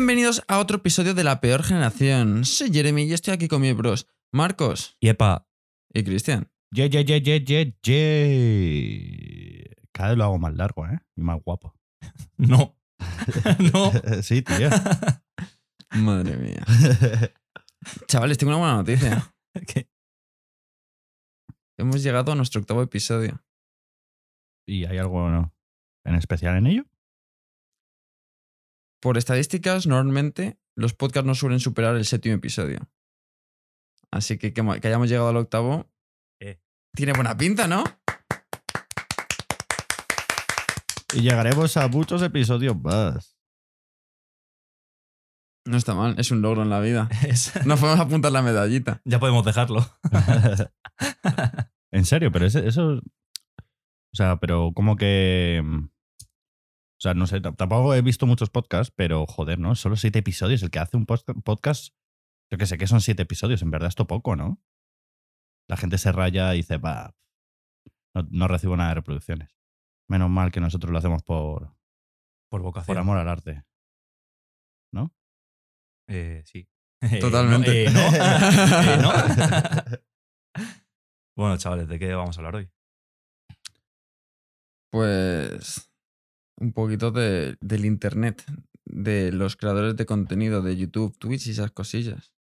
Bienvenidos a otro episodio de La Peor Generación. Soy Jeremy y estoy aquí con mis bros Marcos Y epa, y Cristian. Ye, ye, ye, ye, ye, ye. Cada vez lo hago más largo, ¿eh? Y más guapo. no. no. sí, tío. Madre mía. Chavales, tengo una buena noticia. ¿Qué? Hemos llegado a nuestro octavo episodio. ¿Y hay algo no, en especial en ello? Por estadísticas, normalmente los podcasts no suelen superar el séptimo episodio. Así que que, que hayamos llegado al octavo Eh. tiene buena pinta, ¿no? Y llegaremos a muchos episodios más. No está mal, es un logro en la vida. Es- Nos podemos apuntar la medallita. ya podemos dejarlo. en serio, pero ese- eso. O sea, pero como que. O sea, no sé, tampoco he visto muchos podcasts, pero joder, ¿no? Solo siete episodios. El que hace un podca- podcast, yo que sé que son siete episodios. En verdad, esto poco, ¿no? La gente se raya y dice, va, no, no recibo nada de reproducciones. Menos mal que nosotros lo hacemos por, Por vocación. por amor al arte. ¿No? Eh, sí. Totalmente. Eh, no. Eh, no. bueno, chavales, ¿de qué vamos a hablar hoy? Pues un poquito de, del internet, de los creadores de contenido de YouTube, Twitch y esas cosillas.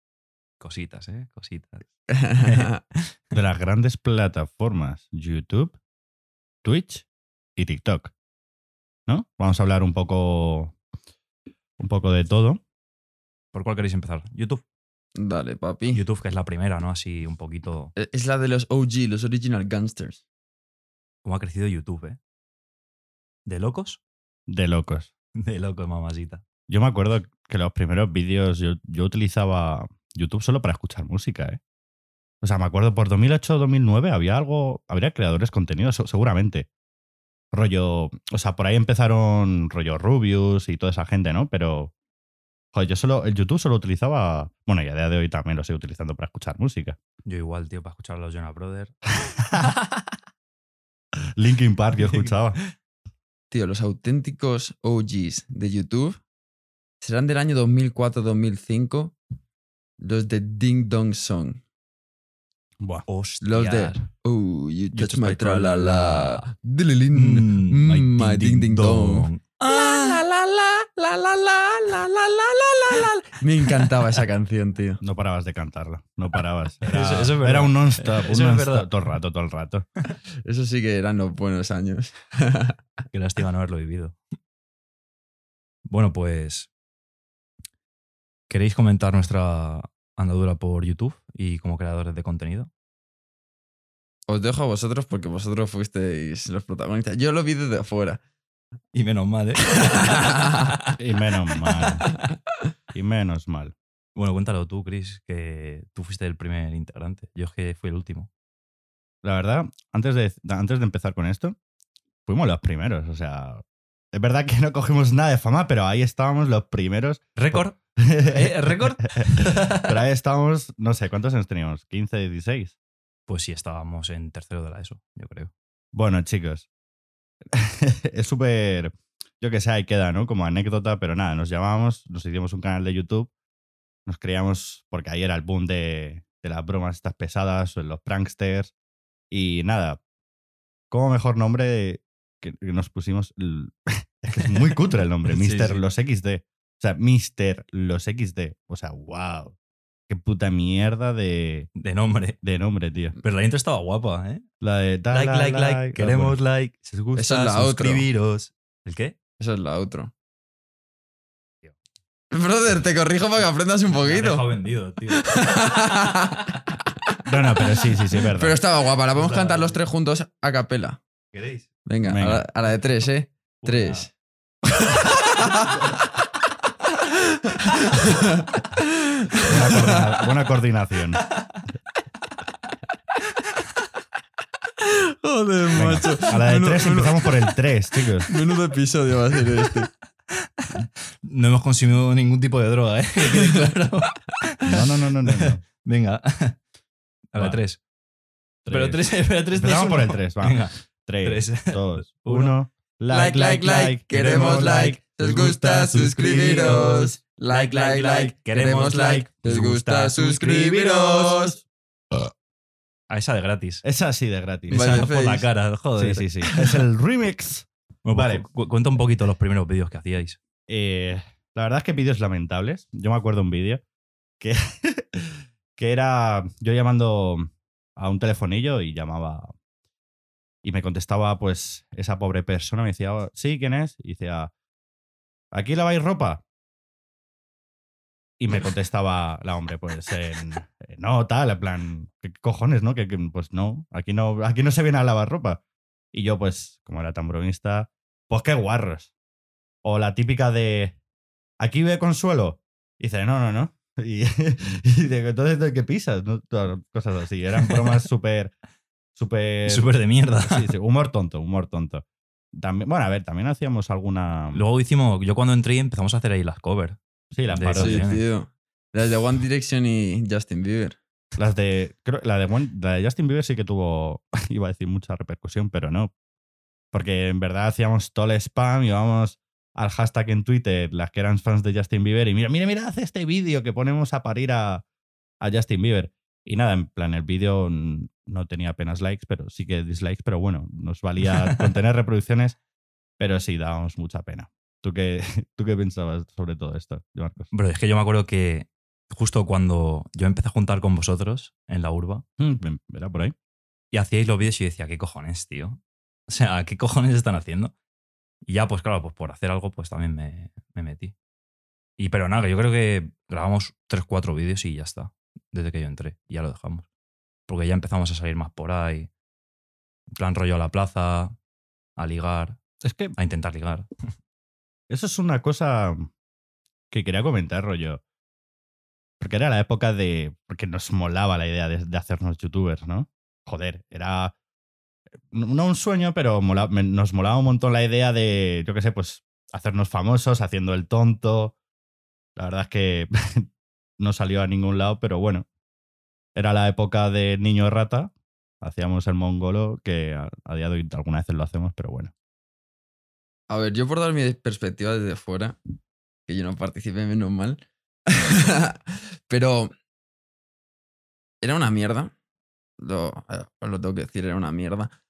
Cositas, ¿eh? Cositas. De las grandes plataformas YouTube, Twitch y TikTok. ¿No? Vamos a hablar un poco. Un poco de todo. ¿Por cuál queréis empezar? YouTube. Dale, papi. YouTube, que es la primera, ¿no? Así un poquito. E- Es la de los OG, los Original Gangsters. ¿Cómo ha crecido YouTube, eh? ¿De locos? De locos. De locos, mamacita. Yo me acuerdo que los primeros vídeos yo, yo utilizaba YouTube solo para escuchar música, ¿eh? O sea, me acuerdo por 2008-2009 había algo, habría creadores de contenido, se- seguramente. Rollo, o sea, por ahí empezaron rollo Rubius y toda esa gente, ¿no? Pero, joder, yo solo, el YouTube solo utilizaba, bueno, y a día de hoy también lo estoy utilizando para escuchar música. Yo igual, tío, para escuchar a los Jonas Brothers. Linkin Park yo escuchaba. Tío, los auténticos OGs de YouTube serán del año 2004-2005 los de Ding Dong Song. Buah. Hostia. Los de Oh, you touch touch my my tra-la-la. Dililin. Mm, Mm, my ding ding dong. Ah. La, la, la, la, la, la, la, la, la, la, la, Me encantaba esa canción, tío. No parabas de cantarla, no parabas. Era, eso, eso era un non-stop, todo el rato, todo el rato. Eso sí que eran los buenos años. Qué lástima no haberlo vivido. Bueno, pues. ¿Queréis comentar nuestra andadura por YouTube y como creadores de contenido? Os dejo a vosotros porque vosotros fuisteis los protagonistas. Yo lo vi desde afuera. Y menos mal, ¿eh? Y menos mal. Y menos mal. bueno, cuéntalo tú, Chris, que tú fuiste el primer integrante. Yo es que fui el último. La verdad, antes de, antes de empezar con esto, fuimos los primeros. O sea, es verdad que no cogimos nada de fama, pero ahí estábamos los primeros. ¿Récord? ¿Eh? ¿Récord? pero ahí estábamos, no sé, ¿cuántos años teníamos? ¿15, 16? Pues sí, estábamos en tercero de la ESO, yo creo. Bueno, chicos, es súper, yo que sé, ahí queda, ¿no? Como anécdota, pero nada, nos llamábamos, nos hicimos un canal de YouTube, nos creíamos, porque ahí era el boom de, de las bromas estas pesadas, los pranksters, y nada, como mejor nombre que, nos pusimos, es que es muy cutre el nombre, Sí, Mr. sí. Los XD, o sea, Mr. Los XD, o sea, wow, qué puta mierda de, De nombre. de nombre, tío. Pero la intro estaba guapa, ¿eh? La de da, Like, la, like, like. like. Queremos like. Si os gusta, Esa es la suscribiros. ¿El qué? Eso es la outro. Tío. Brother, te corrijo para que aprendas un Me poquito. vendido, tío. No, no, pero sí, sí, sí, es verdad. Pero estaba guapa. La podemos cantar los tres juntos a capela. ¿Queréis? Venga, Venga. A, la, a la de tres, ¿eh? Una. Tres. Buena, coordina- buena coordinación. Joder, Venga, macho. A la de Menudo- tres menudo- empezamos por el 3, chicos. Menudo episodio va a ser este. No hemos consumido ningún tipo de droga, ¿eh? Claro. No, no, no, no, no. Venga. A la. 3. Pero 3, pero 3 Empezamos por el tres, va. Venga. 3, Tres, 2, uno. 1. Like, like, like. Queremos like. Os gusta, suscribiros. Like, like, like. Queremos like. Os gusta, suscribiros. A esa de gratis. Es así de gratis. Esa por la face. cara, Sí, joder. sí, sí. Es el remix. Bueno, pues Vale. cu- cuenta un poquito los primeros vídeos que hacíais. Eh, la verdad es que vídeos lamentables. Yo me acuerdo un vídeo que, que era yo llamando a un telefonillo y llamaba y me contestaba pues esa pobre persona, me decía, "Oh, sí, ¿quién es? Y decía, ¿aquí laváis ropa? Y me contestaba la hombre, pues, en, no, tal, en plan, ¿qué cojones, no? Que, que, pues no, aquí no, aquí no se viene a lavar ropa. Y yo, pues, como era tan bromista, pues qué guarros. O la típica de, ¿aquí ve Consuelo? Y dice, no, no, no. Y, y digo, entonces, ¿de qué pisas? Cosas así. Eran bromas súper, súper... Súper de mierda. Sí, sí, humor tonto, humor tonto. También, bueno, a ver, también hacíamos alguna... Luego hicimos, yo cuando entré empezamos a hacer ahí las covers. sí, las de- parodias. Sí, tío. Las de One Direction y Justin Bieber. Las de. Creo, la, de One- la de Justin Bieber sí que tuvo. Iba a decir mucha repercusión, pero no. Porque en verdad hacíamos todo el spam, íbamos al hashtag en Twitter, las que eran fans de Justin Bieber, y mira, mira, mira, hace este vídeo que ponemos a parir a, a Justin Bieber. Y nada, en plan, el vídeo no tenía apenas likes, pero sí que dislikes, pero bueno, nos valía con tener reproducciones, pero sí, dábamos mucha pena. ¿Tú qué, ¿Tú qué pensabas sobre todo esto, Marcos? Pero es que yo me acuerdo que justo cuando yo empecé a juntar con vosotros en la urba Mm, ¿Era por ahí? y hacíais los vídeos y yo decía, ¿qué cojones, tío? O sea, ¿qué cojones están haciendo? Y ya, pues claro, pues por hacer algo, pues también me, me metí. Y pero nada, yo creo que grabamos 3-4 vídeos y ya está. Desde que yo entré. Y ya lo dejamos. Porque ya empezamos a salir más por ahí. En plan rollo a la plaza, a ligar, Es que a intentar ligar. Eso es una cosa que quería comentar, rollo. Porque era la época de. Porque nos molaba la idea de, de hacernos youtubers, ¿no? Joder, era. No un sueño, pero mola- nos molaba un montón la idea de, yo qué sé, pues hacernos famosos, haciendo el tonto. La verdad es que no salió a ningún lado, pero bueno. Era la época de niño rata. Hacíamos el mongolo, que a, a día de hoy algunas veces lo hacemos, pero bueno. A ver, yo por dar mi perspectiva desde fuera, que yo no participé menos mal, pero era una mierda. Lo, os lo tengo que decir, era una mierda.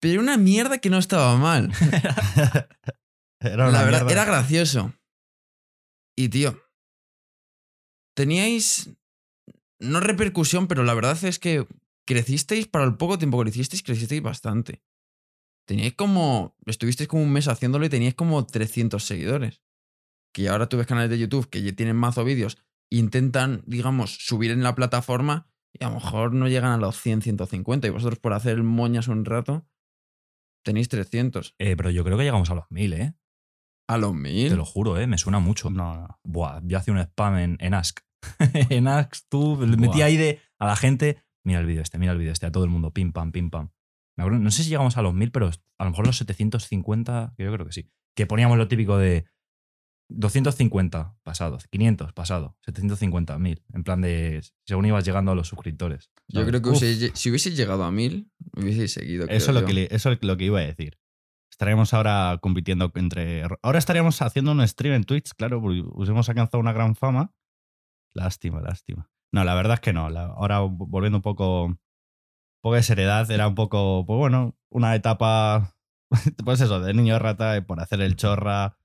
Pero una mierda que no estaba mal. Era una La verdad, mierda. era gracioso. Y tío, teníais, no repercusión, pero la verdad es que crecisteis para el poco tiempo que lo hicisteis, crecisteis bastante. Teníais como, estuvisteis como un mes haciéndolo y teníais como 300 seguidores. Que ahora tú ves canales de YouTube que ya tienen mazo vídeos, intentan, digamos, subir en la plataforma y a lo mejor no llegan a los 100, 150. Y vosotros por hacer moñas un rato, tenéis 300. Eh, pero yo creo que llegamos a los 1000, ¿eh? A los 1000. Te lo juro, ¿eh? Me suena mucho. No, no. Buah, yo hacía un spam en, en Ask. en tú le metí Buah. ahí de a la gente, mira el vídeo este, mira el vídeo este, a todo el mundo, pim pam, pim pam. Me acuerdo- no sé si llegamos a los 1000, pero a lo mejor los 750, que yo creo que sí. Que poníamos lo típico de 250 pasado, 500 pasado, 750, 1000. En plan de según ibas llegando a los suscriptores. Yo creo que Uf. hubiese- si hubieseis llegado a 1000, hubieseis seguido. Eso lo que, le- eso es lo que iba a decir. Estaríamos ahora compitiendo entre. Ahora estaríamos haciendo un stream en Twitch, claro, porque os hemos alcanzado una gran fama. Lástima, lástima. No, la verdad es que no. La- ahora volviendo un poco. Un poco de seriedad, era un poco, pues bueno, una etapa. Pues eso, de niño rata y por hacer el chorra.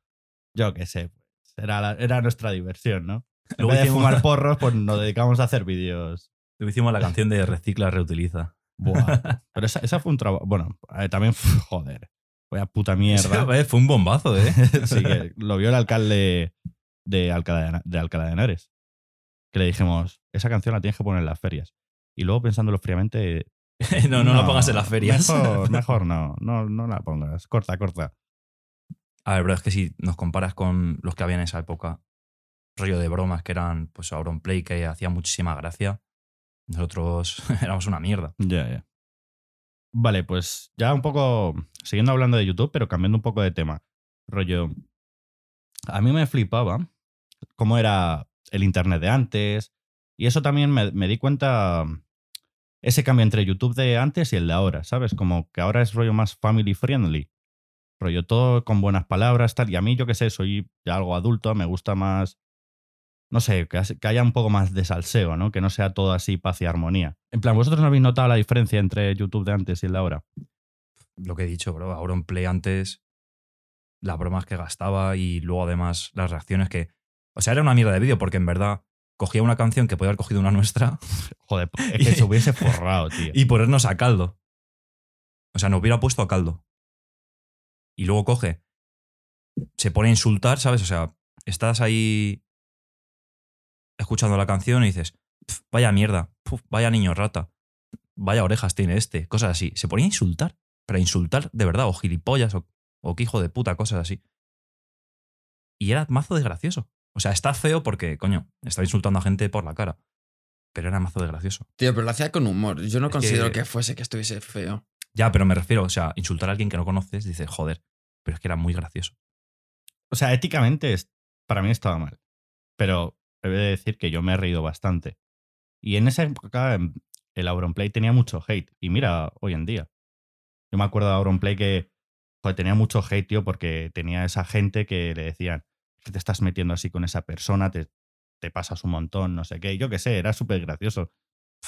Yo qué sé. Pues era, la- era nuestra diversión, ¿no? En Luego vez de fumar porros, pues nos dedicamos a hacer vídeos. Luego hicimos la canción de Recicla, Reutiliza. Buah. Pero esa, esa fue un trabajo. Bueno, eh, también, joder. Vaya puta mierda. Eh, Fue un bombazo, ¿eh? sí, que lo vio el alcalde de Alcalá de, de Alcalá de Henares. Que le dijimos, esa canción la tienes que poner en las ferias. Y luego pensándolo fríamente. no, no, la pongas en las ferias. Mejor, mejor no, no, no la pongas. Corta, corta. A ver, pero es que si nos comparas con los que había en esa época, rollo de bromas que eran, pues, Auronplay, que hacía muchísima gracia, nosotros éramos una mierda. Ya, ya. Vale, pues ya un poco. Siguiendo hablando de YouTube, pero cambiando un poco de tema. Rollo. A mí me flipaba cómo era el internet de antes. Y eso también me, di cuenta. Ese cambio entre YouTube de antes y el de ahora, ¿sabes? Como que ahora es rollo más family friendly. Rollo, todo con buenas palabras, tal. Y a mí, yo qué sé, soy algo adulto, me gusta más. No sé, que haya un poco más de salseo, ¿no? Que no sea todo así paz y armonía. En plan, ¿vosotros no habéis notado la diferencia entre YouTube de antes y el de ahora? Lo que he dicho, bro. Ahora en Play antes, las bromas que gastaba y luego además las reacciones que. O sea, era una mierda de vídeo porque en verdad cogía una canción que podía haber cogido una nuestra Joder, es que se hubiese forrado, tío. y ponernos a caldo. O sea, nos hubiera puesto a caldo. Y luego coge, se pone a insultar, ¿sabes? O sea, estás ahí escuchando la canción y dices, "Pf, vaya mierda, puf, vaya niño rata, vaya orejas tiene este, cosas así. Se ponía a insultar, pero a insultar de verdad, o gilipollas, o, o que hijo de puta, cosas así. Y era mazo de gracioso. O sea, está feo porque, coño, estaba insultando a gente por la cara. Pero era mazo de gracioso. Tío, pero lo hacía con humor. Yo no Es considero que- que... fuese que estuviese feo. Ya, pero me refiero, o sea, insultar a alguien que no conoces, dices, joder, pero es que era muy gracioso. O sea, éticamente es- para mí estaba mal. Pero he de decir que yo me he reído bastante. Y en esa época em, el Auronplay tenía mucho hate. Y mira, hoy en día. Yo me acuerdo de Auronplay que joder, tenía mucho hate, tío, porque tenía esa gente que le decían que te estás metiendo así con esa persona, te, te pasas un montón, no sé qué. Yo qué sé, era súper gracioso.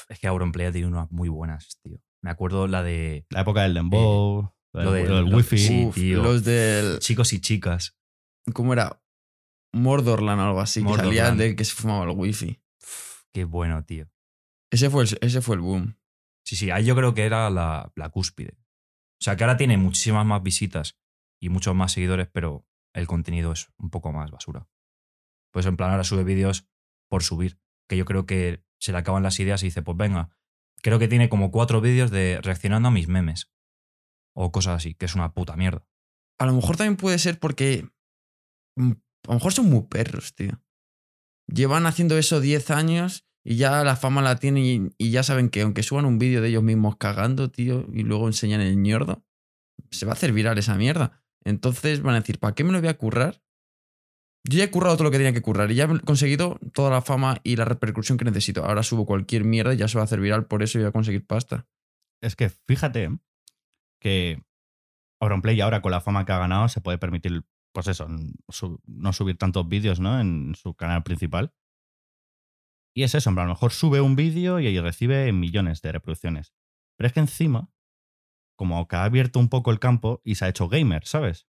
Es que Auronplay tenido unas muy buenas, tío. Me acuerdo la de La época del Dembow, lo lo del, del- lo del lo- wifi. sí. Uf, tío. los del. chicos y chicas. ¿Cómo era? Mordorland o algo así. Que salía Mordorland. del que se fumaba el wifi. Qué bueno, tío. Ese fue el, ese fue el boom. Sí, sí, ahí yo creo que era la, la cúspide. O sea, que ahora tiene muchísimas más visitas y muchos más seguidores, pero el contenido es un poco más basura. Pues en plan, ahora sube vídeos por subir, que yo creo que se le acaban las ideas y dice, pues venga, creo que tiene como cuatro vídeos de reaccionando a mis memes. O cosas así, que es una puta mierda. A lo mejor también puede ser porque. mm, A lo mejor son muy perros, tío. Llevan haciendo eso 10 años y ya la fama la tienen y, y ya saben que aunque suban un vídeo de ellos mismos cagando, tío, y luego enseñan el ñordo, se va a hacer viral esa mierda. Entonces van a decir, ¿para qué me lo voy a currar? Yo ya he currado todo lo que tenía que currar y ya he conseguido toda la fama y la repercusión que necesito. Ahora subo cualquier mierda y ya se va a hacer viral por eso y voy a conseguir pasta. Es que fíjate que Auronplay ahora con la fama que ha ganado se puede permitir, pues eso, no subir tantos vídeos ¿no? en su canal principal. Y es eso, a lo mejor sube un vídeo y ahí recibe millones de reproducciones. Pero es que encima, como que ha abierto un poco el campo y se ha hecho gamer, ¿sabes?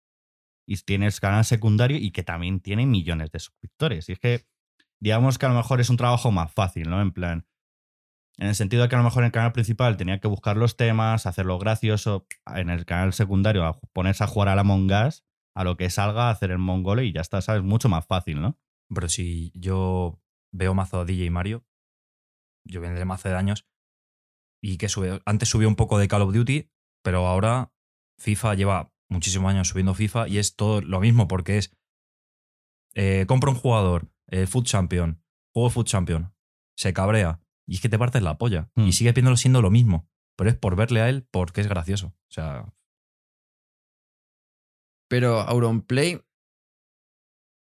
Y tienes canal secundario y que también tiene millones de suscriptores. Y es que, digamos que a lo mejor es un trabajo más fácil, ¿no? En plan, en el sentido de que a lo mejor en el canal principal tenía que buscar los temas, hacerlo gracioso. En el canal secundario, a ponerse a jugar a la Us, a lo que salga, hacer el mongolo y ya está, ¿sabes? Mucho más fácil, ¿no? Pero si yo veo mazo a DJ Mario, yo vendré mazo de años, y que sube, antes subió un poco de Call of Duty, pero ahora FIFA lleva muchísimos años subiendo FIFA y es todo lo mismo porque es eh, compra un jugador, eh, Food Champion, juego Food Champion, se cabrea y es que te partes la polla Hmm. y sigue viéndolo siendo lo mismo, pero es por verle a él porque es gracioso. O sea, Pero Auronplay.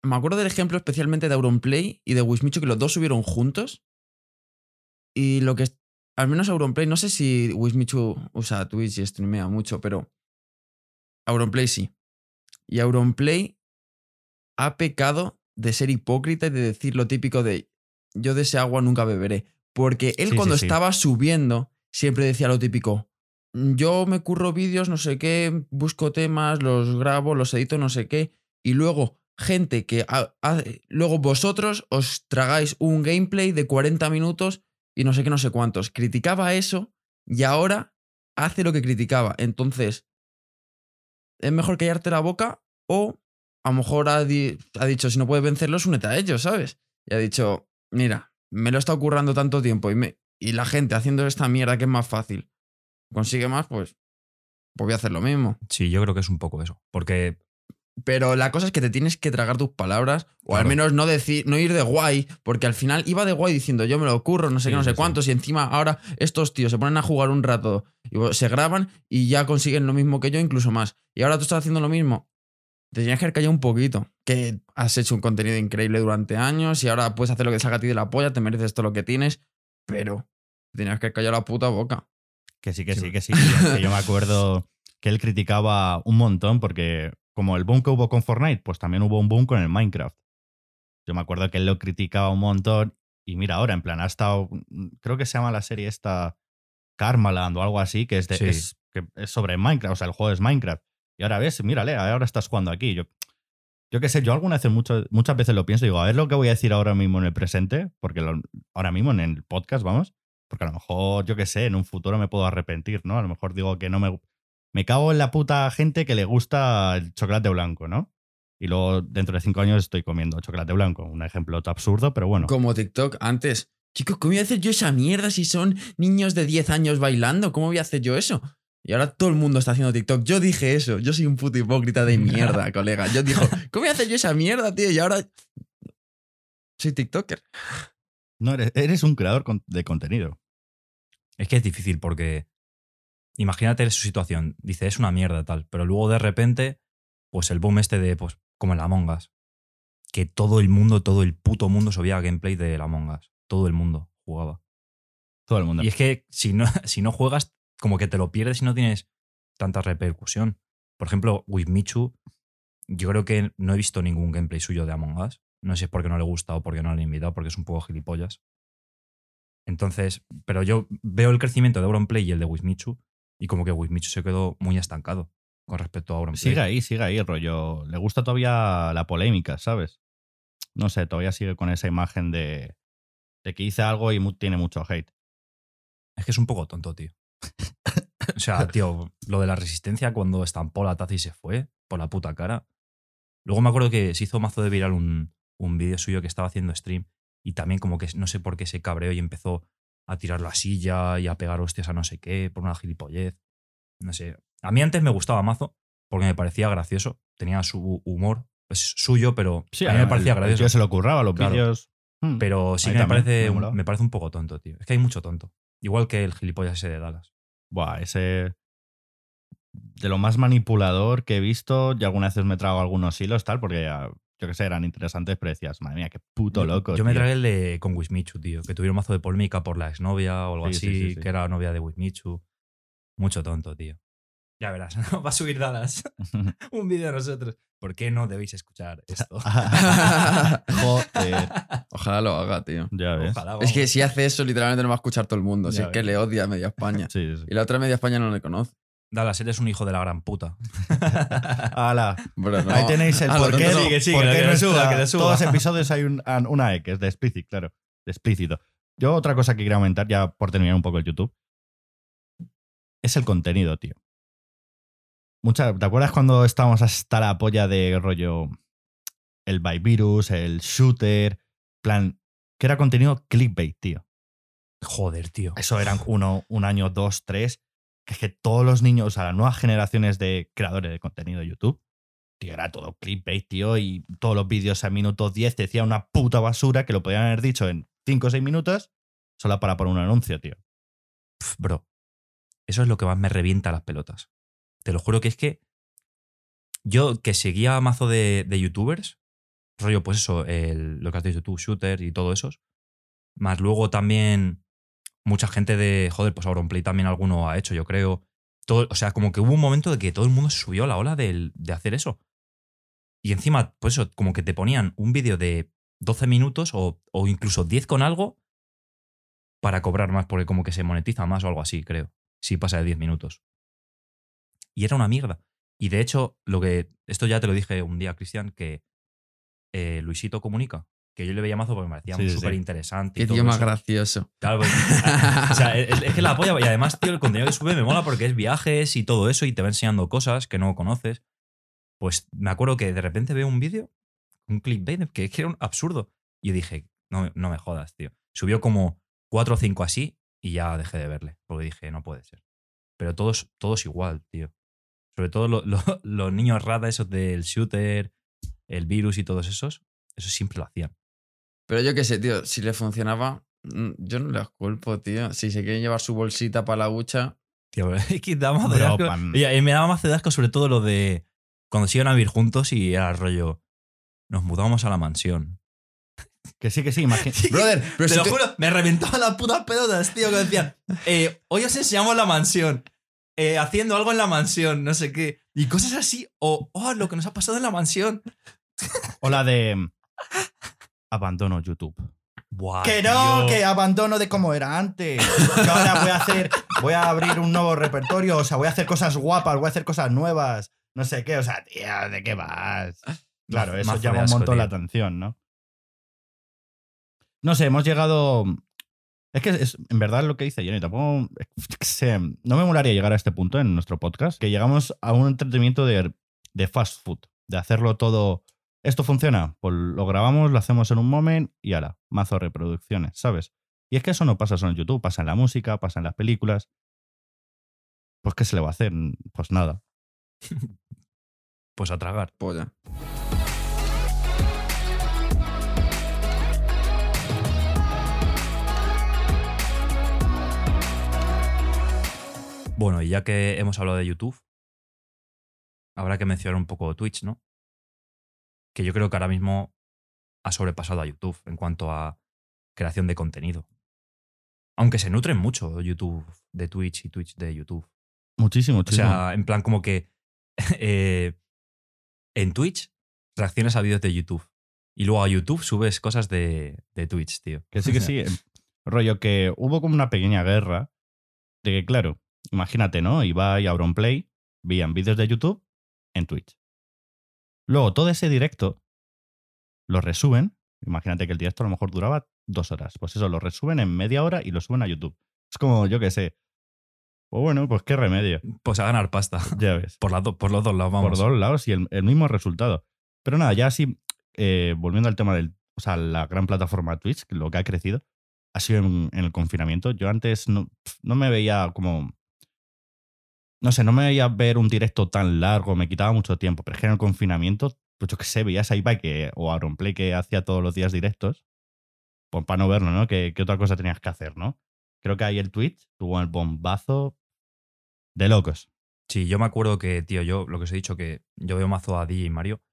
Me acuerdo del ejemplo especialmente de Auronplay y de Wismichu, que los dos subieron juntos. Y lo que. Al menos Auronplay, no sé si Wismichu usa Twitch y streamea mucho, pero. Auronplay sí. Y Auronplay ha pecado de ser hipócrita y de decir lo típico de. Yo de ese agua nunca beberé. Porque él Sí, cuando sí. estaba subiendo, siempre decía lo típico. Yo me curro vídeos, no sé qué, busco temas, los grabo, los edito, no sé qué. Y luego, gente que. ha- ha- luego vosotros os tragáis un gameplay de 40 minutos y no sé qué, no sé cuántos. Criticaba eso y ahora hace lo que criticaba. Entonces, es mejor callarte la boca o a lo mejor ha, di- ha dicho, si no puedes vencerlos, únete a ellos, ¿sabes? Y ha dicho, mira, me lo he estado currando tanto tiempo y, me, y la gente haciendo esta mierda que es más fácil consigue más, pues, pues voy a hacer lo mismo. sí, yo creo que es un poco eso. Porque Pero la cosa es que te tienes que tragar tus palabras, o al menos no decir, no ir de guay, porque al final iba de guay diciendo yo me lo curro, no sé Sí, qué, no sé sí, cuántos, y encima ahora estos tíos se ponen a jugar un rato y se graban y ya consiguen lo mismo que yo, incluso más. Y ahora tú estás haciendo lo mismo. Te tienes que haber callado un poquito. Que has hecho un contenido increíble durante años y ahora puedes hacer lo que salga a ti de la polla, te mereces todo lo que tienes, pero te tenías que callado la puta boca. Que sí, que Sí. sí, que sí. que yo me acuerdo que él criticaba un montón porque como el boom que hubo con Fortnite, pues también hubo un boom con el Minecraft. Yo me acuerdo que él lo criticaba un montón y mira ahora, en plan, ha estado, creo que se llama la serie esta Karmaland o algo así, que es, de, Sí. es, que es sobre Minecraft, o sea, el juego es Minecraft. Y ahora ves, mírale, ahora estás jugando aquí. Yo, yo qué sé, yo alguna vez, mucho- muchas veces lo pienso y digo, a ver lo que voy a decir ahora mismo en el presente, porque lo- ahora mismo en el podcast, vamos, porque a lo mejor, yo qué sé, en un futuro me puedo arrepentir, ¿no? A lo mejor digo que no me... Me cago en la puta gente que le gusta el chocolate blanco, ¿no? Y luego dentro de cinco años estoy comiendo chocolate blanco. Un ejemplo absurdo, pero bueno. Como TikTok antes. Chicos, ¿cómo voy a hacer yo esa mierda si son niños de 10 años bailando? ¿Cómo voy a hacer yo eso? Y ahora todo el mundo está haciendo TikTok. Yo dije eso. Yo soy un puto hipócrita de mierda, colega. Yo dijo, ¿cómo voy a hacer yo esa mierda, tío? Y ahora soy TikToker. No, eres, eres un creador de contenido. Es que es difícil porque imagínate su situación. Dice, es una mierda tal, pero luego de repente, pues el boom este de, pues, como el Among Us, que todo el mundo, todo el puto mundo subía gameplay de Among Us. Todo el mundo jugaba. Todo el mundo. Y es que si no, si no juegas, como que te lo pierdes y no tienes tanta repercusión. Por ejemplo, With Michu, yo creo que no he visto ningún gameplay suyo de Among Us. No sé si es porque no le gusta o porque no le han invitado, porque es un poco gilipollas. Entonces, pero yo veo el crecimiento de Auronplay y el de Wismichu, y como que Wismichu se quedó muy estancado con respecto a Auronplay. Sigue ahí, sigue ahí, rollo. Le gusta todavía la polémica, ¿sabes? No sé, todavía sigue con esa imagen de, de que hice algo y mu- tiene mucho hate. Es que es un poco tonto, tío. o sea, tío, lo de la resistencia cuando estampó la taza y se fue por la puta cara. Luego me acuerdo que se hizo mazo de viral un, un vídeo suyo que estaba haciendo stream y también como que no sé por qué se cabreó y empezó a tirar la silla y a pegar hostias a no sé qué por una gilipollez. No sé. A mí antes me gustaba mazo porque me parecía gracioso. Tenía su humor, pues suyo, pero a mí me parecía el- gracioso. tío se lo curraba, los Claro. vídeos. hmm. Pero sí que me parece, me parece un poco tonto, tío. Es que hay mucho tonto. Igual que el gilipollas ese de Dallas. Buah, ese. De lo más manipulador que he visto, y algunas veces me trago algunos hilos, tal, porque ah, yo que sé, eran interesantes, pero decías, madre mía, qué puto loco. Yo me tío". tragué el de con Wismichu, tío. Que tuvieron mazo de polémica por la exnovia o algo Sí, sí, así, sí, sí. que era novia de Wismichu. Mucho tonto, tío. Ya verás, va a subir Dallas un vídeo de nosotros. ¿Por qué no debéis escuchar esto? Joder, Ojalá lo haga, tío. ya ves. Ojalá, Es que si hace eso, literalmente no va a escuchar todo el mundo. Si Ya es que le odia a media España. Sí, sí. Y la otra media España no le conoce. Dallas, eres un hijo de la gran puta. Ala, Bro, no. ahí tenéis el a lo por qué. tonto no. que sí, que le nuestra- suba, que le suba. Todos los episodios hay un- an- una E, que es de explícito, claro. De explícito. Yo otra cosa que quería aumentar, ya por terminar un poco el YouTube, es el contenido, tío. Mucha, ¿Te acuerdas cuando estábamos hasta la polla de rollo el by virus, el shooter, plan, que era contenido clickbait, tío? Joder, tío. Eso eran uno, un año, dos, tres. Que es que todos los niños, o sea, las nuevas generaciones de creadores de contenido de YouTube, tío, era todo clickbait, tío, y todos los vídeos a minuto 10 decía una puta basura que lo podían haber dicho en 5 o 6 minutos solo para poner un anuncio, tío. Pf, bro, eso es lo que más me revienta las pelotas. Te lo juro que es que yo que seguía mazo de, de youtubers, rollo, pues eso, el- lo que has dicho tú, shooter y todo eso, más luego también mucha gente de, joder, pues Auronplay también alguno ha hecho, yo creo. Todo, o sea, como que hubo un momento de que todo el mundo subió a la ola de hacer eso. Y encima, pues eso, como que te ponían un vídeo de 12 minutos o, o incluso 10 con algo para cobrar más, porque como que se monetiza más o algo así, creo. Si pasa de 10 minutos. Y era una mierda. Y de hecho, lo que. Esto ya te lo dije un día, Cristian, que eh, Luisito comunica. Que yo le veía mazo porque me parecía Sí, sí, súper interesante. Qué tío más gracioso. Claro, pues, o sea, es, es que la polla. Y además, tío, el contenido que sube me mola porque es viajes y todo eso y te va enseñando cosas que no conoces. Pues me acuerdo que de repente veo un vídeo, un clickbait, que, que era un absurdo. Y yo dije, no, me- no me jodas, tío. Subió como cuatro o cinco así y ya dejé de verle. Porque dije, no puede ser. Pero todos, todos igual, tío. Sobre todo lo- lo- los niños rata, esos del shooter, el virus y todos esos, eso siempre lo hacían. Pero yo qué sé, tío, si le funcionaba, mm, yo no les culpo, tío. Si se quieren llevar su bolsita para la hucha, Tío, es que da más de asco. me daba más de asco sobre todo lo de cuando se iban a vivir juntos y era rollo, nos mudamos a la mansión. Que sí, que sí, imagínate. Brother, pero Te si lo juro, me reventaba las putas pelotas, tío, que decían, eh, hoy os enseñamos la mansión. eh, haciendo algo en la mansión, no sé qué. Y cosas así. O, oh, lo que nos ha pasado en la mansión. O la de abandono YouTube. Buah, Que no, que abandono de como era antes. Que ahora voy a hacer, voy a abrir un nuevo repertorio, o sea, voy a hacer cosas guapas, voy a hacer cosas nuevas, no sé qué, o sea, tía, ¿de qué vas? Claro, eso mazo llama un montón la atención, ¿no? No sé, hemos llegado. Es que es, en verdad lo que dice Jenny, tampoco. yo sé, no me molaría llegar a este punto en nuestro podcast, que llegamos a un entretenimiento de, de fast food, de hacerlo todo. ¿Esto funciona? Pues lo grabamos, lo hacemos en un moment y ahora, mazo reproducciones, ¿sabes? Y es que eso no pasa solo en YouTube, pasa en la música, pasa en las películas. Pues, ¿qué se le va a hacer? Pues nada. Pues a tragar. Polla. Bueno, y ya que hemos hablado de YouTube, habrá que mencionar un poco Twitch, ¿no? Que yo creo que ahora mismo ha sobrepasado a YouTube en cuanto a creación de contenido. Aunque se nutren mucho YouTube de Twitch y Twitch de YouTube. Muchísimo, O muchísimo. sea, en plan como que eh, en Twitch reaccionas a vídeos de YouTube. Y luego a YouTube subes cosas de, de Twitch, tío. Que sí, que sí. em, Rollo que hubo como una pequeña guerra de que, claro, imagínate, ¿no? Iba y Auronplay, veían vídeos de YouTube en Twitch. Luego todo ese directo lo resuben. Imagínate que el directo a lo mejor duraba dos horas. Pues eso, lo resuben en media hora y lo suben a YouTube. Es como, yo qué sé. Pues bueno, pues qué remedio. Pues a ganar pasta. Ya ves. Por, las do- por los dos lados, vamos. Por dos lados y el, el mismo resultado. Pero nada, ya así, eh, volviendo al tema del. O sea, la gran plataforma Twitch, lo que ha crecido, ha sido en, en el confinamiento. Yo antes no, no me veía como. No sé, no me veía ver un directo tan largo, me quitaba mucho tiempo. Pero es que en el confinamiento, pues yo qué sé, veías a que, o a Auronplay que hacía todos los días directos. Pues para no verlo, ¿no? ¿Qué, qué otra cosa tenías que hacer, no? Creo que ahí el Twitch tuvo el bombazo de locos. Sí, yo me acuerdo que, tío, yo lo que os he dicho, que yo veo mazo a DJ Mario.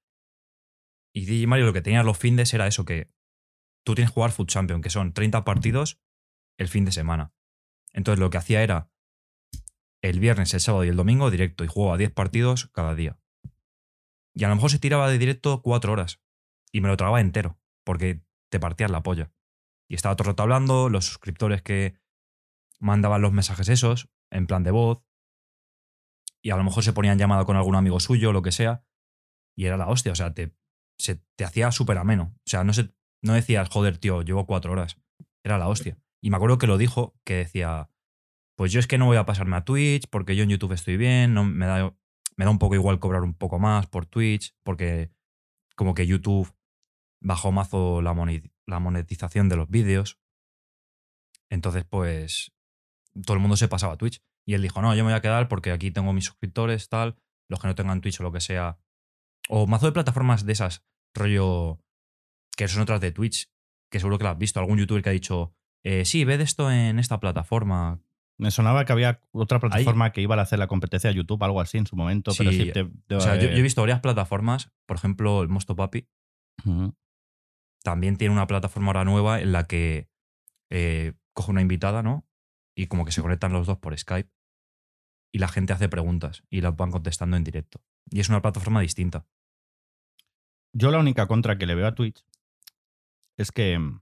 Y DJ Mario lo que tenía los findes era eso, que tú tienes que jugar Food Champion, que son 30 partidos el fin de semana. Entonces lo que hacía era el viernes, el sábado y el domingo directo y jugaba 10 partidos cada día. Y a lo mejor se tiraba de directo 4 horas y me lo tragaba entero, porque te partías la polla. Y estaba todo rato hablando, los suscriptores que mandaban los mensajes esos, en plan de voz, y a lo mejor se ponían llamada con algún amigo suyo, lo que sea, y era la hostia, o sea, te, se, te hacía súper ameno. O sea, no, se, no decías, joder, tío, llevo cuatro horas. Era la hostia. Y me acuerdo que lo dijo, que decía, pues yo es que no voy a pasarme a Twitch, porque yo en YouTube estoy bien, no, me, da, me da un poco igual cobrar un poco más por Twitch, porque como que YouTube bajó mazo la, monetización de los vídeos. Entonces, pues, todo el mundo se pasaba a Twitch. Y él dijo, no, yo me voy a quedar porque aquí tengo mis suscriptores, tal, los que no tengan Twitch o lo que sea. O mazo de plataformas de esas, rollo, que son otras de Twitch, que seguro que las has visto. Algún youtuber que ha dicho, eh, sí, ve de esto en esta plataforma. Me sonaba que había otra plataforma que iba a hacer la competencia a YouTube, algo así en su momento, pero Sí, sí te, te- O sea, yo, yo he visto varias plataformas, por ejemplo, el Mosto Papi, también tiene una plataforma ahora nueva en la que eh, coge una invitada, ¿no? Y como que se conectan los dos por Skype y la gente hace preguntas y las van contestando en directo. Y es una plataforma distinta. Yo la única contra que le veo a Twitch es que mm,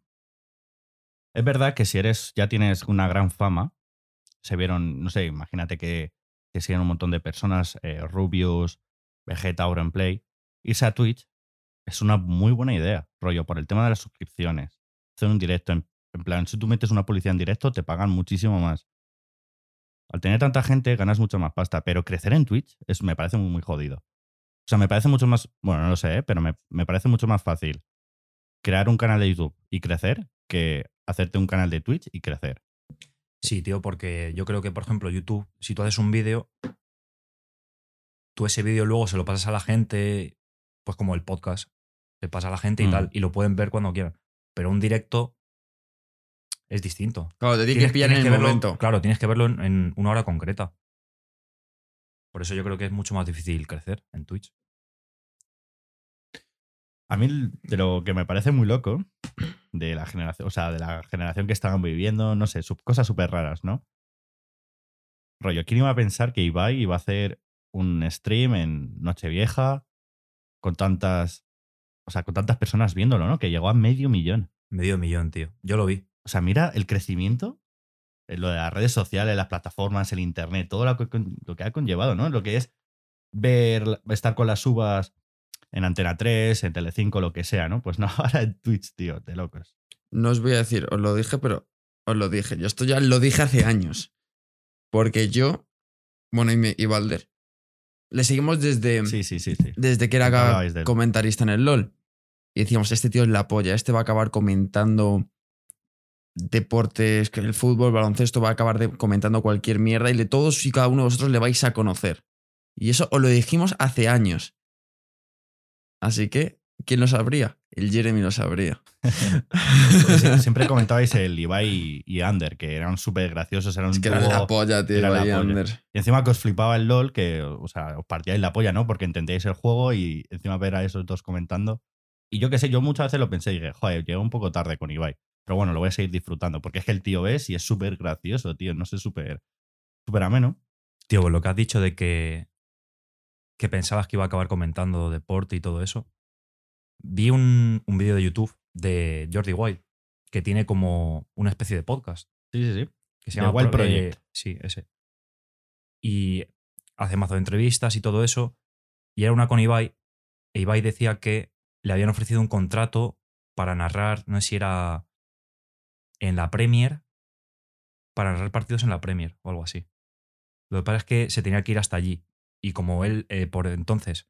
es verdad que si eres ya tienes una gran fama, se vieron, no sé, imagínate que, que siguen un montón de personas, eh, Rubius, Vegeta, Auronplay, irse a Twitch es una muy buena idea, rollo, por el tema de las suscripciones. Hacer un directo, en, plan, si tú metes una publicidad en directo, te pagan muchísimo más. Al tener tanta gente, ganas mucho más pasta, pero crecer en Twitch es, me parece muy, muy jodido. O sea, me parece mucho más, bueno, no lo sé, ¿eh? pero me, me parece mucho más fácil crear un canal de YouTube y crecer que hacerte un canal de Twitch y crecer. Sí, tío, porque yo creo que, por ejemplo, YouTube, si tú haces un vídeo, tú ese vídeo luego se lo pasas a la gente, pues como el podcast, se pasa a la gente y Mm. tal, y lo pueden ver cuando quieran. Pero un directo es distinto. Claro, te tienes que pillar en el verlo- momento. Claro, tienes que verlo en, en una hora concreta. Por eso yo creo que es mucho más difícil crecer en Twitch. A mí de lo que me parece muy loco de la generación, o sea, de la generación que estaban viviendo, no sé, sub- cosas súper raras, ¿no? Rollo, ¿quién iba a pensar que Ibai iba a hacer un stream en Nochevieja con tantas. O sea, con tantas personas viéndolo, ¿no? Que llegó a medio millón. Medio millón, tío. Yo lo vi. O sea, mira el crecimiento, eh, lo de las redes sociales, las plataformas, el internet, todo lo que, lo que ha conllevado, ¿no? Lo que es ver, estar con las uvas en Antena 3, en Telecinco, lo que sea, ¿no? Pues no, ahora en Twitch, tío, de locos. No os voy a decir, os lo dije, pero os lo dije. Yo esto ya lo dije hace años. Porque yo, bueno, y, me- y Valder, le seguimos desde, Sí, sí, sí, desde que era comentarista en el LOL. Y decíamos, este tío es la polla, este va a acabar comentando deportes, que el fútbol, baloncesto, va a acabar de- comentando cualquier mierda y de todos y cada uno de vosotros le vais a conocer. Y eso os lo dijimos hace años. Así que, ¿quién lo sabría? El Jeremy lo sabría. Sie- Siempre comentabais el Ibai y Ander, que eran súper graciosos, eran un Es que era dúo- la polla, tío. era la Ibai polla. Ander. Y encima que os flipaba el LOL, que, o sea, os partíais la polla, ¿no? Porque entendíais el juego y encima ver a esos dos comentando. Y yo qué sé, yo muchas veces lo pensé y dije, joder, llegué un poco tarde con Ibai. Pero bueno, lo voy a seguir disfrutando, porque es que el tío es y es súper gracioso, tío. No sé, súper súper ameno. Tío, pues lo que has dicho de que, que pensabas que iba a acabar comentando deporte y todo eso. Vi un, un vídeo de YouTube de Jordi Wild que tiene como una especie de podcast Sí, sí, sí. que se The llama Wild Pro- Project. eh, sí, ese. Y hace mazo de entrevistas y todo eso. Y era una con Ibai. E Ibai decía que le habían ofrecido un contrato para narrar, no sé si era en la Premier, para narrar partidos en la Premier o algo así. Lo que pasa es que se tenía que ir hasta allí. Y como él, eh, por entonces,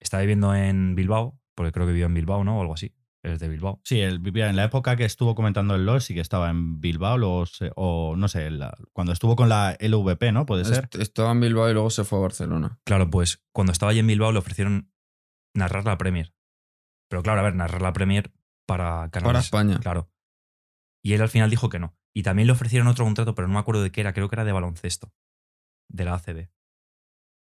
estaba viviendo en Bilbao, porque creo que vivió en Bilbao, ¿no? O algo así. Es de Bilbao. Sí, él vivía en la época que estuvo comentando el LOL, sí que estaba en Bilbao, luego se- o no sé, la- cuando estuvo con la LVP, ¿no? Puede ser. Est- Estaba en Bilbao y luego se fue a Barcelona. Claro, pues cuando estaba allí en Bilbao le ofrecieron narrar la Premier. Pero claro, a ver, narrar la Premier para canales. Para España. Claro. Y él al final dijo que no. Y también le ofrecieron otro contrato, pero no me acuerdo de qué era, creo que era de baloncesto. De la ACB.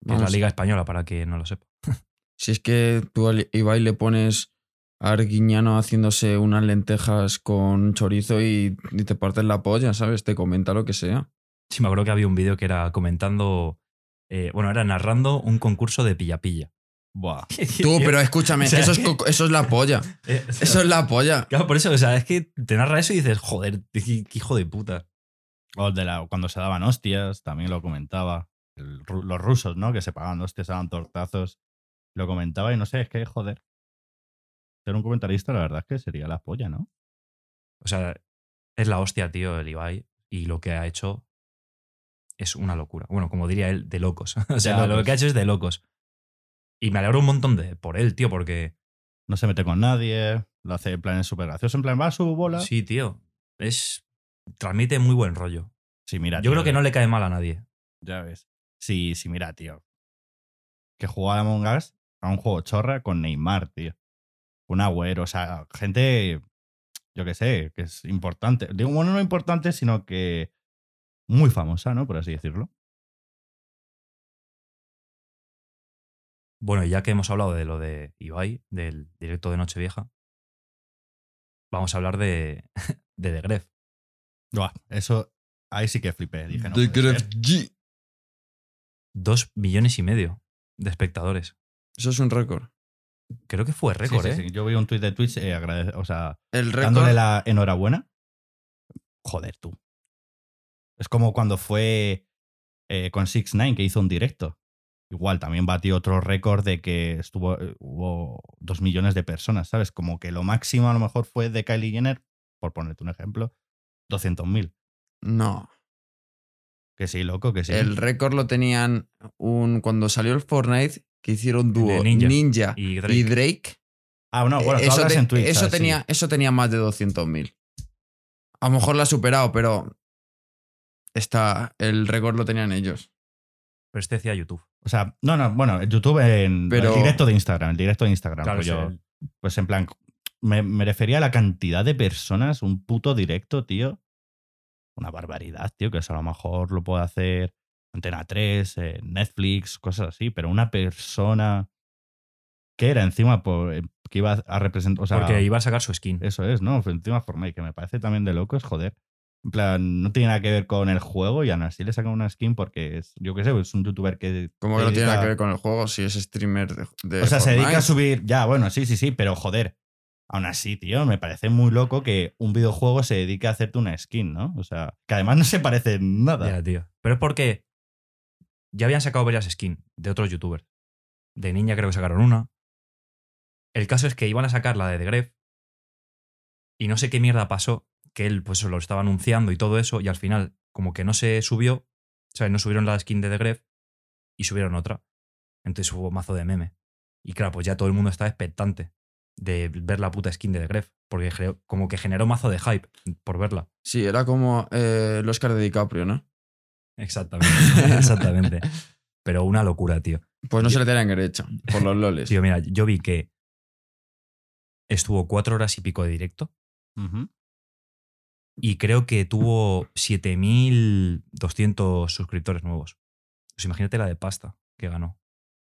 Que es la Vamos, Liga Española, para que no lo sepa. Si es que tú a Ibai le pones a Arguiñano haciéndose unas lentejas con chorizo y, y te partes la polla, ¿sabes? Te comenta lo que sea. Sí, me acuerdo que había un vídeo que era comentando. eh, bueno, era narrando un concurso de pilla-pilla. Buah. Tú, pero escúchame, O sea, eso, es, eso es la polla. Eh, o sea, Eso es la polla. Claro, por eso, o sea, es que te narra eso y dices, joder, qué, qué hijo de puta. O de la, cuando se daban hostias, también lo comentaba. El los rusos, ¿no? Que se pagaban hostias, se daban tortazos. Lo comentaba y no sé, es que, joder. Ser un comentarista, la verdad es que sería la polla, ¿no? O sea, es la hostia, tío, el Ibai. Y lo que ha hecho es una locura. Bueno, como diría él, de locos. O sea, lo que ha hecho es de locos. Y me alegro un montón de, por él, tío, porque No se mete con nadie, lo hace en plan súper gracioso, en plan, va a su bola. sí, tío, es. Transmite muy buen rollo. Sí, mira. Yo tío, creo que no le cae mal a nadie. Ya ves. Sí, sí, mira, tío. Que jugaba a Among Us a un juego chorra con Neymar, tío. Un agüero, o sea, gente, yo qué sé, que es importante. Digo, bueno, no importante, sino que muy famosa, ¿no? Por así decirlo. Bueno, ya que hemos hablado de lo de Ibai, del directo de Nochevieja, vamos a hablar de, de The Gref. Buah, eso, ahí sí que flipé. Dije, no. The Gref. G. Dos millones y medio de espectadores. Eso es un récord. Creo que fue récord, Sí, sí, ¿eh? sí. Yo vi un tuit de Twitch, eh, agradece- o sea, El dándole la enhorabuena. Joder, tú. Es como cuando fue eh, con 6 9 que hizo un directo. Igual también batió otro récord de que estuvo eh, hubo dos millones de personas, ¿sabes? Como que lo máximo a lo mejor fue de Kylie Jenner, por ponerte un ejemplo, 200.000. No. Que sí, loco, que sí. El récord lo tenían un, cuando salió el Fortnite, que hicieron dúo Ninja. Ninja, Y y Drake. Ah, no, bueno, tú eso te- en Twitch. eso, ¿sabes? Sí. tenía, eso tenía más de 200.000. A lo mejor lo ha superado, pero está, el récord lo tenían ellos. Pero este decía YouTube. O sea, no, no, bueno, en YouTube en Pero- el directo de Instagram, el directo de Instagram. Claro, pues, yo- pues en plan, me, me refería a la cantidad de personas, un puto directo, tío. Una barbaridad, tío, que eso a lo mejor lo puede hacer Antena 3, eh, Netflix, cosas así, pero una persona que era encima por, eh, que iba a representar, o sea, porque iba a sacar su skin. eso es, ¿no? Encima Fortnite, que me parece también de locos, joder. En plan, no tiene nada que ver con el juego y aún así le sacan una skin porque es, yo qué sé, es un youtuber que. ¿Cómo que no tiene nada que ver con el juego si es streamer de, de O sea, se dedica a subir. Ya, bueno, sí, sí, sí, pero joder. Aún así, tío, me parece muy loco que un videojuego se dedique a hacerte una skin, ¿no? O sea, que además no se parece nada. Pero es porque ya habían sacado varias skins de otros youtubers. De Ninja creo que sacaron una. El caso es que iban a sacar la de The Gref y no sé qué mierda pasó, que él pues lo estaba anunciando y todo eso y al final como que no se subió, o sea, no subieron la skin de The Gref y subieron otra. Entonces hubo mazo de meme. Y claro, pues ya todo el mundo estaba expectante de ver la puta skin de The Gref, porque creo- como que generó mazo de hype por verla. Sí, era como eh, el Oscar de DiCaprio, ¿no? Exactamente, exactamente. Pero una locura, tío. Pues no Yo- se le tenían derecho, por los loles. Tío, mira, yo vi que estuvo cuatro horas y pico de directo y creo que tuvo 7.200 suscriptores nuevos. Pues imagínate la de pasta que ganó.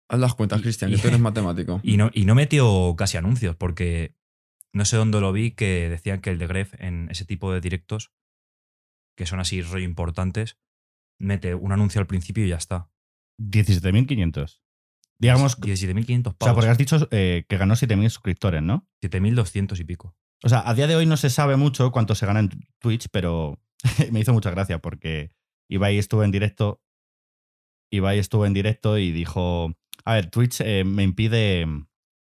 Haz las cuentas, Cristian, y- que tú eres matemático. Y no, y no metió casi anuncios porque no sé dónde lo vi que decían que el de Gref en ese tipo de directos, que son así rollo importantes, mete un anuncio al principio y ya está. 17.500. Digamos, 17.500 o sea, pavos. porque has dicho eh, que ganó 7.000 suscriptores, ¿no? 7.200 y pico. O sea, a día de hoy no se sabe mucho cuánto se gana en Twitch, pero me hizo mucha gracia porque Ibai estuvo en directo. Ibai estuvo en directo y dijo: A ver, Twitch eh, me impide.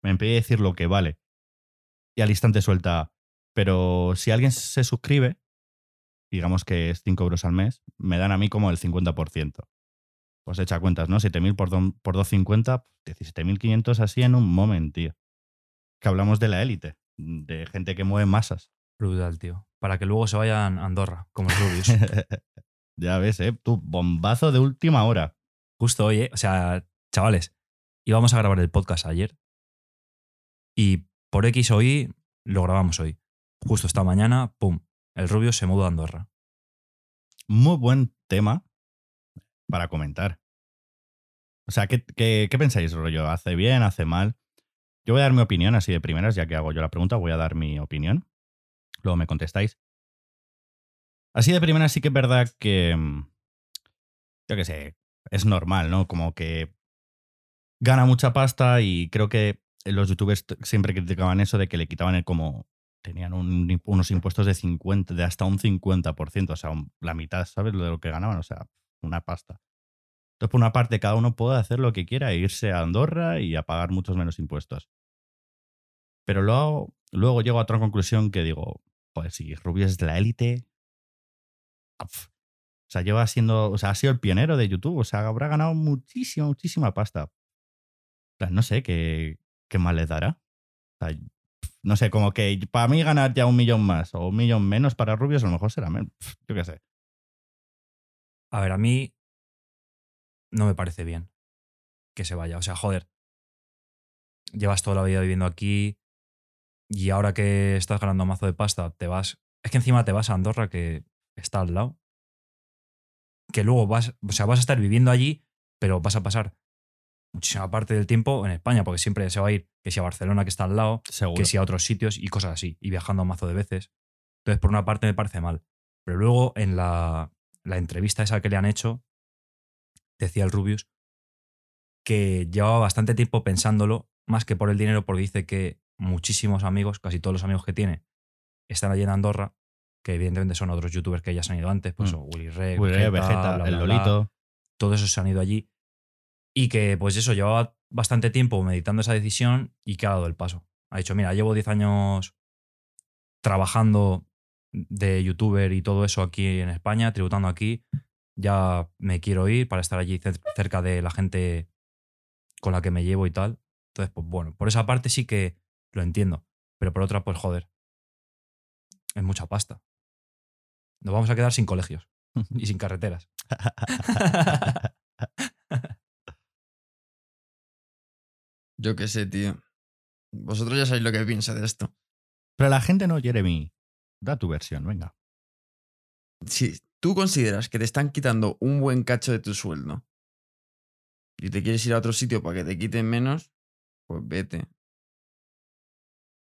Me impide decir lo que vale. Y al instante suelta. Pero si alguien se suscribe, digamos que es 5 euros al mes, me dan a mí como el 50%. Pues echa cuentas, ¿no? 7.000 por, do- por 250, 17.500 así en un momento, tío. Que hablamos de la élite, de gente que mueve masas. Brutal, tío. Para que luego se vayan a Andorra, como el Rubius. ya ves, ¿eh? Tú, bombazo de última hora. Justo hoy, ¿eh? O sea, chavales, íbamos a grabar el podcast ayer y por X o Y lo grabamos hoy. Justo esta mañana, pum, el Rubius se mudó a Andorra. Muy buen tema para comentar. O sea, ¿qué, qué, qué pensáis, rollo? ¿Hace bien? ¿Hace mal? Yo voy a dar mi opinión así de primeras, ya que hago yo la pregunta, voy a dar mi opinión. Luego me contestáis. Así de primeras sí que es verdad que, yo qué sé, es normal, ¿no? Como que gana mucha pasta y creo que los youtubers siempre criticaban eso de que le quitaban el como tenían unos impuestos de 50, de hasta un 50%, o sea, un- la mitad, ¿sabes? De lo que ganaban, o sea, una pasta. Entonces, por una parte, cada uno puede hacer lo que quiera, e irse a Andorra y a pagar muchos menos impuestos. Pero luego, luego llego a otra conclusión que digo, pues si Rubio es la élite, o sea, lleva siendo, o sea, ha sido el pionero de YouTube, o sea, habrá ganado muchísima, muchísima pasta. No sé qué, qué más les dará. No sé, como que para mí ganar ya un millón más o un millón menos para Rubios, a lo mejor será menos. Yo qué sé. A ver, a mí no me parece bien que se vaya. O sea, joder, llevas toda la vida viviendo aquí y ahora que estás ganando mazo de pasta, te vas. Es que encima te vas a Andorra, que está al lado. Que luego vas, o sea, vas a estar viviendo allí, pero vas a pasar muchísima parte del tiempo en España, porque siempre se va a ir, que si a Barcelona, que está al lado, Seguro. que si a otros sitios y cosas así, y viajando un mazo de veces. Entonces, por una parte me parece mal. Pero luego en la, la entrevista esa que le han hecho, decía el Rubius que llevaba bastante tiempo pensándolo, más que por el dinero, porque dice que muchísimos amigos, casi todos los amigos que tiene, están allí en Andorra, que evidentemente son otros youtubers que ya se han ido antes, pues Mm. o Willy Rey, Willy Rey, Vegeta, el Lolito. todos esos se han ido allí. Y que, pues eso, llevaba bastante tiempo meditando esa decisión y que ha dado el paso. Ha dicho, mira, llevo 10 años trabajando de youtuber y todo eso aquí en España, tributando aquí. Ya me quiero ir para estar allí cer- cerca de la gente con la que me llevo y tal. Entonces, pues bueno, por esa parte sí que lo entiendo. Pero por otra, pues joder. Es mucha pasta. Nos vamos a quedar sin colegios y sin carreteras. Yo qué sé, tío. Vosotros ya sabéis lo que pienso de esto. Pero la gente no, Jeremy. Da tu versión, venga. Si tú consideras que te están quitando un buen cacho de tu sueldo y te quieres ir a otro sitio para que te quiten menos, pues vete.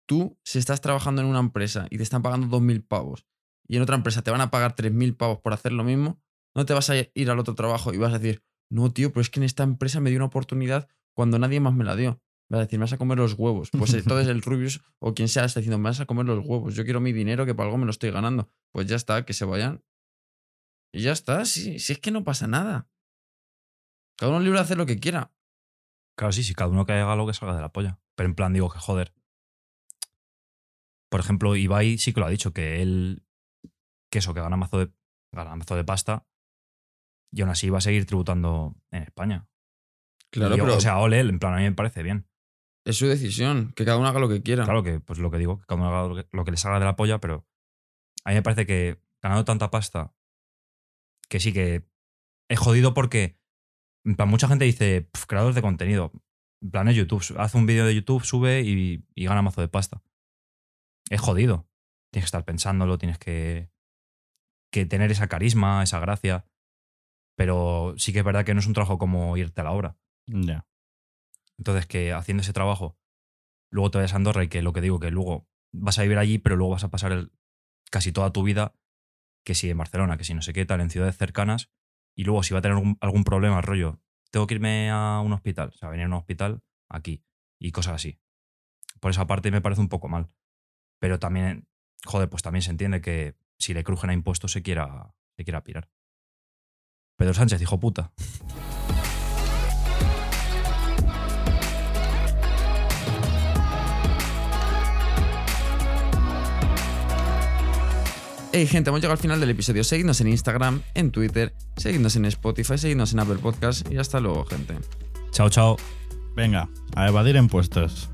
Tú, si estás trabajando en una empresa y te están pagando 2.000 pavos y en otra empresa te van a pagar 3.000 pavos por hacer lo mismo, no te vas a ir al otro trabajo y vas a decir, no, tío, pero es que en esta empresa me dio una oportunidad cuando nadie más me la dio. Vas a decir, me vas a comer los huevos. Pues entonces el Rubius o quien sea está diciendo, me vas a comer los huevos. Yo quiero mi dinero que por algo me lo estoy ganando. Pues ya está, que se vayan. Y ya está, sí, si es que no pasa nada. Cada uno es libre de hacer lo que quiera. Claro, sí, sí, cada uno que haga lo que salga de la polla. Pero en plan, digo que joder. Por ejemplo, Ibai sí que lo ha dicho, que él. Que eso, que gana mazo de, gana mazo de pasta. Y aún así va a seguir tributando en España. Claro, yo, pero O sea, ole, en plan, a mí me parece bien. Es su decisión, que cada uno haga lo que quiera. Claro que, pues lo que digo, que cada uno haga lo que, lo que le salga de la polla, pero a mí me parece que ganando tanta pasta, que sí que es jodido porque, plan, mucha gente dice, "Pf, creador de contenido, en plan es YouTube, hace un vídeo de YouTube, sube y, y gana mazo de pasta. Es jodido. Tienes que estar pensándolo, tienes que, que tener esa carisma, esa gracia. Pero sí que es verdad que no es un trabajo como irte a la obra. Ya. Entonces, que haciendo ese trabajo, luego te vayas a Andorra y que lo que digo, que luego vas a vivir allí, pero luego vas a pasar casi toda tu vida, que si en Barcelona, que si no sé qué, tal, en ciudades cercanas, y luego si va a tener algún, algún problema, rollo, tengo que irme a un hospital, o sea, venir a un hospital aquí, y cosas así. Por esa parte me parece un poco mal. Pero también, joder, pues también se entiende que si le crujen a impuestos se quiera, se quiera pirar. Pedro Sánchez, hijo puta. Hey gente, hemos llegado al final del episodio. Seguidnos en Instagram, en Twitter, seguidnos en Spotify, seguidnos en Apple Podcast y hasta luego, gente. Chao, chao. Venga, a evadir impuestos.